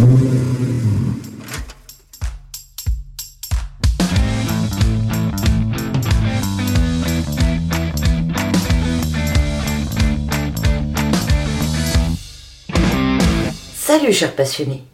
Salut chers passionnés,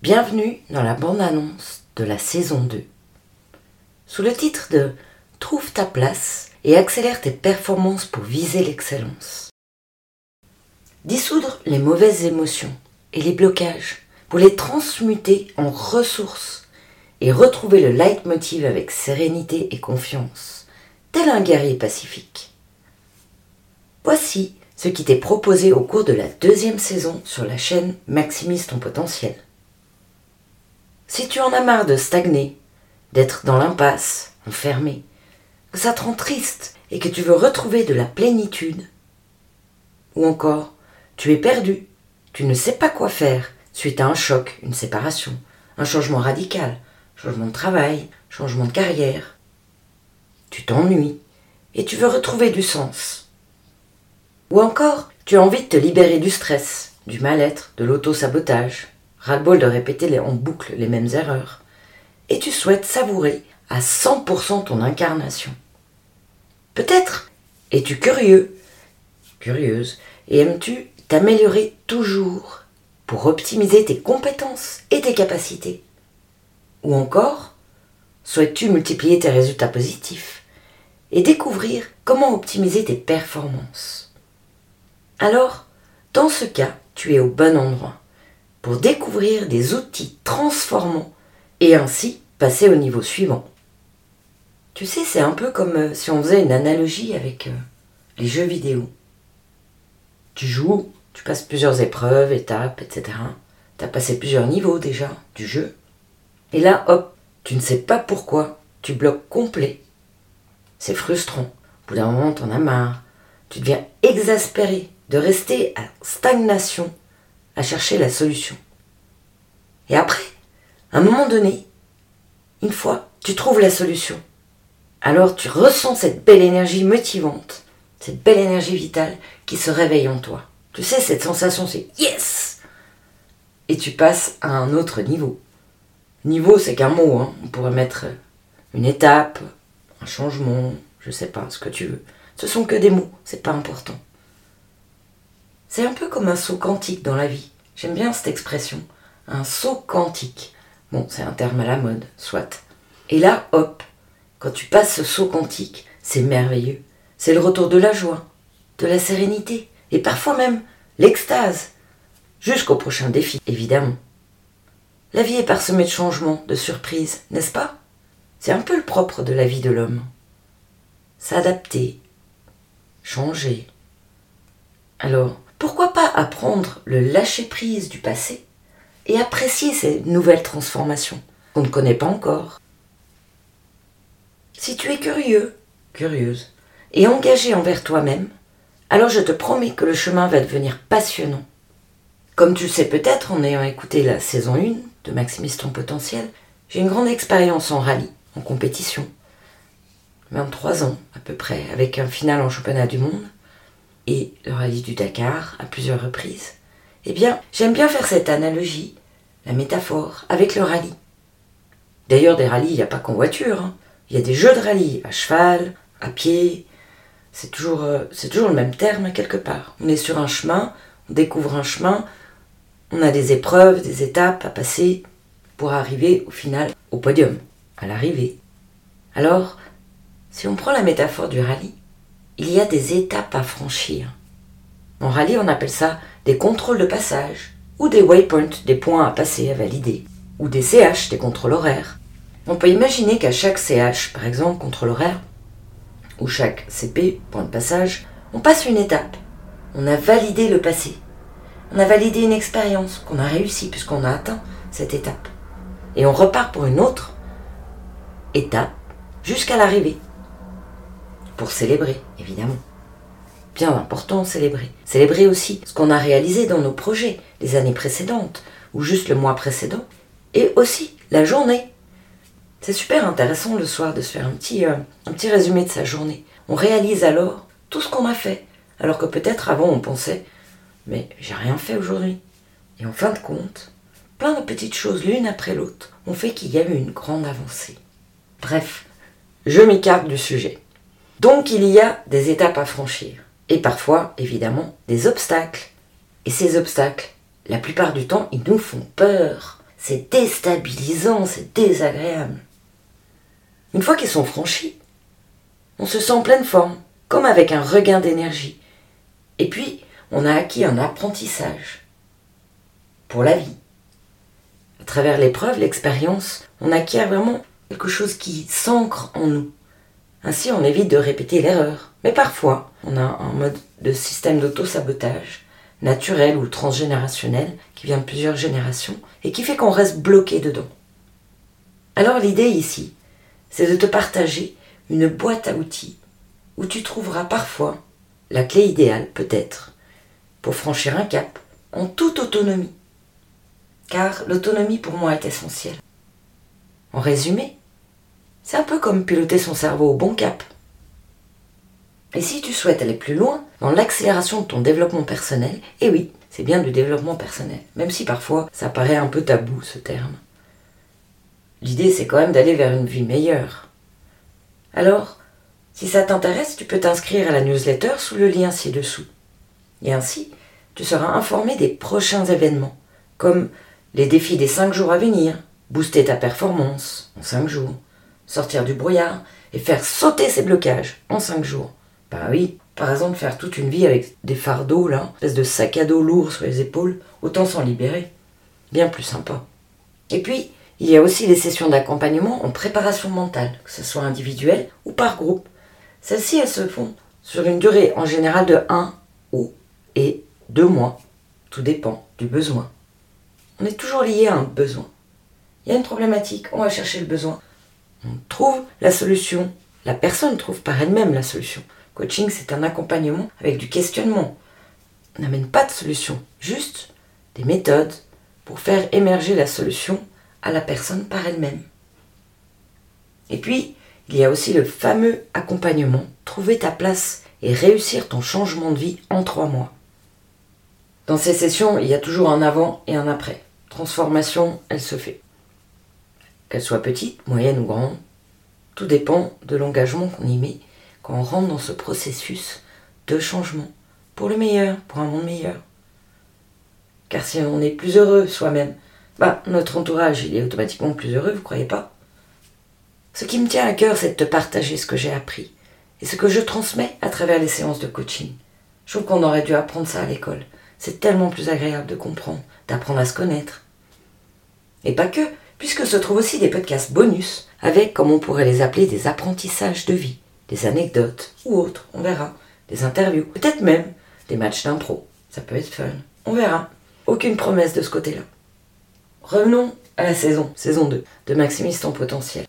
bienvenue dans la bande-annonce de la saison 2. Sous le titre de Trouve ta place et accélère tes performances pour viser l'excellence. Dissoudre les mauvaises émotions et les blocages pour les transmuter en ressources et retrouver le leitmotiv avec sérénité et confiance, tel un guerrier pacifique. Voici ce qui t'est proposé au cours de la deuxième saison sur la chaîne Maximise ton potentiel. Si tu en as marre de stagner, d'être dans l'impasse, enfermé, que ça te rend triste et que tu veux retrouver de la plénitude, ou encore tu es perdu, tu ne sais pas quoi faire suite à un choc, une séparation, un changement radical, changement de travail, changement de carrière, tu t'ennuies et tu veux retrouver du sens. Ou encore, tu as envie de te libérer du stress, du mal-être, de l'auto-sabotage, ras-le-bol de répéter en boucle les mêmes erreurs, et tu souhaites savourer à 100% ton incarnation. Peut-être es-tu curieux, curieuse, et aimes-tu t'améliorer toujours? Pour optimiser tes compétences et tes capacités Ou encore, souhaites-tu multiplier tes résultats positifs et découvrir comment optimiser tes performances? Alors, dans ce cas, tu es au bon endroit pour découvrir des outils transformants et ainsi passer au niveau suivant. Tu sais, c'est un peu comme euh, si on faisait une analogie avec euh, les jeux vidéo. Tu joues, tu passes plusieurs épreuves, étapes, etc. Tu as passé plusieurs niveaux déjà du jeu. Et là, hop, tu ne sais pas pourquoi, tu bloques complet. C'est frustrant. Au bout d'un moment, t'en as marre. Tu deviens exaspéré de rester à stagnation à chercher la solution. Et après, à un moment donné, une fois, tu trouves la solution. Alors tu ressens cette belle énergie motivante, cette belle énergie vitale qui se réveille en toi. Tu sais, cette sensation, c'est yes Et tu passes à un autre niveau. Niveau, c'est qu'un mot, hein. on pourrait mettre une étape, un changement, je sais pas, ce que tu veux. Ce sont que des mots, c'est pas important. C'est un peu comme un saut quantique dans la vie. J'aime bien cette expression. Un saut quantique. Bon, c'est un terme à la mode, soit. Et là, hop, quand tu passes ce saut quantique, c'est merveilleux. C'est le retour de la joie, de la sérénité, et parfois même l'extase. Jusqu'au prochain défi, évidemment. La vie est parsemée de changements, de surprises, n'est-ce pas? C'est un peu le propre de la vie de l'homme. S'adapter, changer. Alors, pourquoi pas apprendre le lâcher-prise du passé et apprécier ces nouvelles transformations qu'on ne connaît pas encore? Si tu es curieux, curieuse, et engagé envers toi-même, alors je te promets que le chemin va devenir passionnant. Comme tu le sais peut-être en ayant écouté la saison 1 de Maximise ton potentiel, j'ai une grande expérience en rallye, en compétition. 23 ans à peu près, avec un final en championnat du monde et le rallye du Dakar à plusieurs reprises, eh bien, j'aime bien faire cette analogie, la métaphore, avec le rallye. D'ailleurs, des rallyes, il n'y a pas qu'en voiture. Hein. Il y a des jeux de rallye à cheval, à pied. C'est toujours, euh, c'est toujours le même terme quelque part. On est sur un chemin, on découvre un chemin, on a des épreuves, des étapes à passer pour arriver au final au podium, à l'arrivée. Alors, si on prend la métaphore du rallye, il y a des étapes à franchir. En rallye, on appelle ça des contrôles de passage, ou des waypoints, des points à passer, à valider, ou des CH, des contrôles horaires. On peut imaginer qu'à chaque CH, par exemple, contrôle horaire, ou chaque CP, point de passage, on passe une étape. On a validé le passé. On a validé une expérience qu'on a réussi puisqu'on a atteint cette étape. Et on repart pour une autre étape jusqu'à l'arrivée pour célébrer, évidemment. Bien important, célébrer. Célébrer aussi ce qu'on a réalisé dans nos projets les années précédentes, ou juste le mois précédent, et aussi la journée. C'est super intéressant le soir de se faire un petit, euh, un petit résumé de sa journée. On réalise alors tout ce qu'on a fait, alors que peut-être avant on pensait mais j'ai rien fait aujourd'hui. Et en fin de compte, plein de petites choses l'une après l'autre ont fait qu'il y a eu une grande avancée. Bref, je m'écarte du sujet. Donc il y a des étapes à franchir. Et parfois, évidemment, des obstacles. Et ces obstacles, la plupart du temps, ils nous font peur. C'est déstabilisant, c'est désagréable. Une fois qu'ils sont franchis, on se sent en pleine forme, comme avec un regain d'énergie. Et puis, on a acquis un apprentissage pour la vie. À travers l'épreuve, l'expérience, on acquiert vraiment quelque chose qui s'ancre en nous. Ainsi, on évite de répéter l'erreur. Mais parfois, on a un mode de système d'auto-sabotage, naturel ou transgénérationnel, qui vient de plusieurs générations, et qui fait qu'on reste bloqué dedans. Alors l'idée ici, c'est de te partager une boîte à outils où tu trouveras parfois la clé idéale, peut-être, pour franchir un cap en toute autonomie. Car l'autonomie pour moi est essentielle. En résumé, c'est un peu comme piloter son cerveau au bon cap. Et si tu souhaites aller plus loin dans l'accélération de ton développement personnel, eh oui, c'est bien du développement personnel, même si parfois ça paraît un peu tabou ce terme. L'idée c'est quand même d'aller vers une vie meilleure. Alors, si ça t'intéresse, tu peux t'inscrire à la newsletter sous le lien ci-dessous. Et ainsi, tu seras informé des prochains événements, comme les défis des 5 jours à venir, booster ta performance en 5 jours, sortir du brouillard et faire sauter ces blocages en 5 jours. Bah oui, par exemple, faire toute une vie avec des fardeaux, là, espèce de sac à dos lourd sur les épaules, autant s'en libérer. Bien plus sympa. Et puis, il y a aussi les sessions d'accompagnement en préparation mentale, que ce soit individuel ou par groupe. Celles-ci, elles se font sur une durée en général de 1 ou et 2 mois. Tout dépend du besoin. On est toujours lié à un besoin. Il y a une problématique, on va chercher le besoin on trouve la solution. La personne trouve par elle-même la solution. Coaching, c'est un accompagnement avec du questionnement. On n'amène pas de solution, juste des méthodes pour faire émerger la solution à la personne par elle-même. Et puis, il y a aussi le fameux accompagnement, trouver ta place et réussir ton changement de vie en trois mois. Dans ces sessions, il y a toujours un avant et un après. Transformation, elle se fait qu'elle soit petite, moyenne ou grande. Tout dépend de l'engagement qu'on y met quand on rentre dans ce processus de changement, pour le meilleur, pour un monde meilleur. Car si on est plus heureux soi-même, bah, notre entourage il est automatiquement plus heureux, vous croyez pas? Ce qui me tient à cœur, c'est de te partager ce que j'ai appris et ce que je transmets à travers les séances de coaching. Je trouve qu'on aurait dû apprendre ça à l'école. C'est tellement plus agréable de comprendre, d'apprendre à se connaître. Et pas que, puisque se trouvent aussi des podcasts bonus avec, comme on pourrait les appeler, des apprentissages de vie, des anecdotes ou autres, on verra, des interviews, peut-être même des matchs d'impro. Ça peut être fun, on verra. Aucune promesse de ce côté-là. Revenons à la saison, saison 2, de Maximise ton potentiel.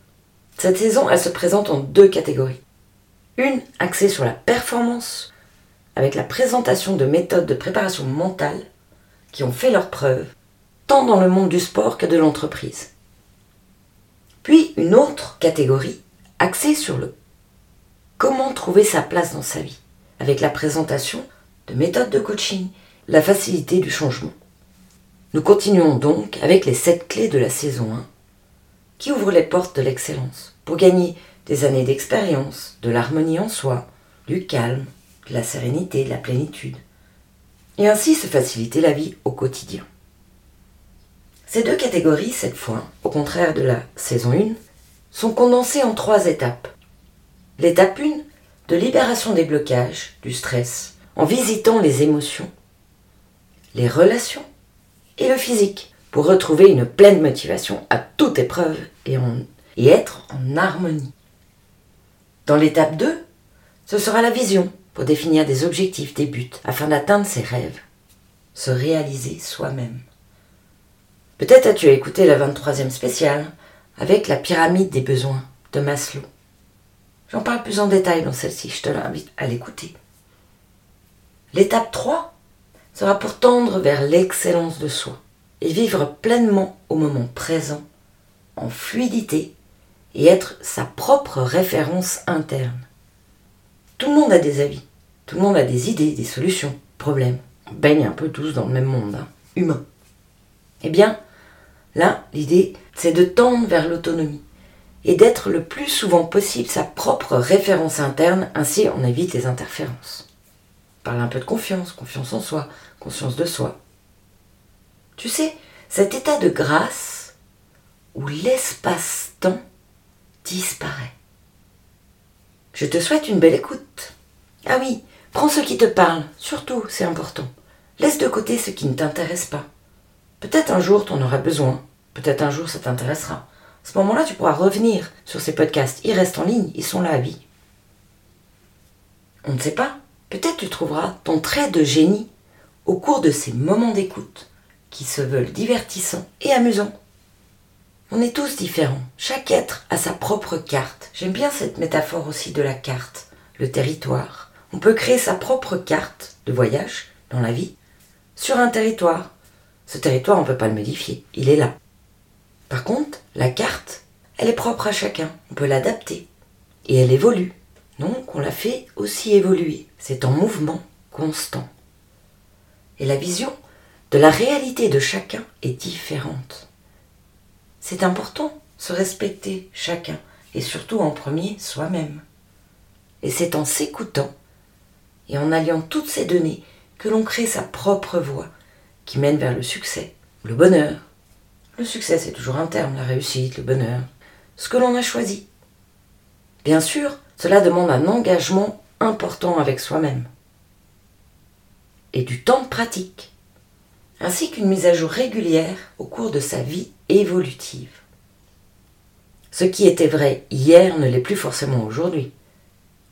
Cette saison, elle se présente en deux catégories. Une axée sur la performance, avec la présentation de méthodes de préparation mentale qui ont fait leurs preuves, tant dans le monde du sport que de l'entreprise. Puis une autre catégorie axée sur le comment trouver sa place dans sa vie, avec la présentation de méthodes de coaching, la facilité du changement. Nous continuons donc avec les sept clés de la saison 1 qui ouvrent les portes de l'excellence pour gagner des années d'expérience, de l'harmonie en soi, du calme, de la sérénité, de la plénitude, et ainsi se faciliter la vie au quotidien. Ces deux catégories, cette fois, au contraire de la saison 1, sont condensées en trois étapes. L'étape 1, de libération des blocages, du stress, en visitant les émotions, les relations et le physique, pour retrouver une pleine motivation à toute épreuve et, et être en harmonie. Dans l'étape 2, ce sera la vision, pour définir des objectifs, des buts, afin d'atteindre ses rêves, se réaliser soi-même. Peut-être as-tu écouté la 23e spéciale avec la pyramide des besoins de Maslow. J'en parle plus en détail dans celle-ci, je te l'invite à l'écouter. L'étape 3 sera pour tendre vers l'excellence de soi et vivre pleinement au moment présent, en fluidité et être sa propre référence interne. Tout le monde a des avis, tout le monde a des idées, des solutions, problèmes. On baigne un peu tous dans le même monde, hein, humain. Eh bien, Là, l'idée, c'est de tendre vers l'autonomie et d'être le plus souvent possible sa propre référence interne, ainsi on évite les interférences. Parle un peu de confiance, confiance en soi, conscience de soi. Tu sais, cet état de grâce où l'espace-temps disparaît. Je te souhaite une belle écoute. Ah oui, prends ce qui te parle, surtout, c'est important. Laisse de côté ce qui ne t'intéresse pas. Peut-être un jour tu en auras besoin, peut-être un jour ça t'intéressera. À ce moment-là, tu pourras revenir sur ces podcasts. Ils restent en ligne, ils sont là à vie. On ne sait pas, peut-être tu trouveras ton trait de génie au cours de ces moments d'écoute qui se veulent divertissants et amusants. On est tous différents, chaque être a sa propre carte. J'aime bien cette métaphore aussi de la carte, le territoire. On peut créer sa propre carte de voyage dans la vie sur un territoire ce territoire, on ne peut pas le modifier, il est là. Par contre, la carte, elle est propre à chacun, on peut l'adapter. Et elle évolue. Donc on la fait aussi évoluer. C'est en mouvement constant. Et la vision de la réalité de chacun est différente. C'est important, se respecter chacun, et surtout en premier soi-même. Et c'est en s'écoutant et en alliant toutes ces données que l'on crée sa propre voix qui mène vers le succès, le bonheur. Le succès, c'est toujours un terme, la réussite, le bonheur, ce que l'on a choisi. Bien sûr, cela demande un engagement important avec soi-même et du temps de pratique, ainsi qu'une mise à jour régulière au cours de sa vie évolutive. Ce qui était vrai hier ne l'est plus forcément aujourd'hui.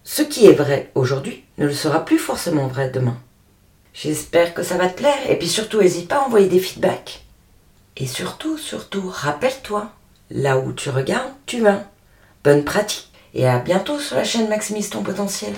Ce qui est vrai aujourd'hui ne le sera plus forcément vrai demain. J'espère que ça va te plaire et puis surtout n'hésite pas à envoyer des feedbacks. Et surtout, surtout, rappelle-toi, là où tu regardes, tu vas. Bonne pratique et à bientôt sur la chaîne Maximise ton potentiel.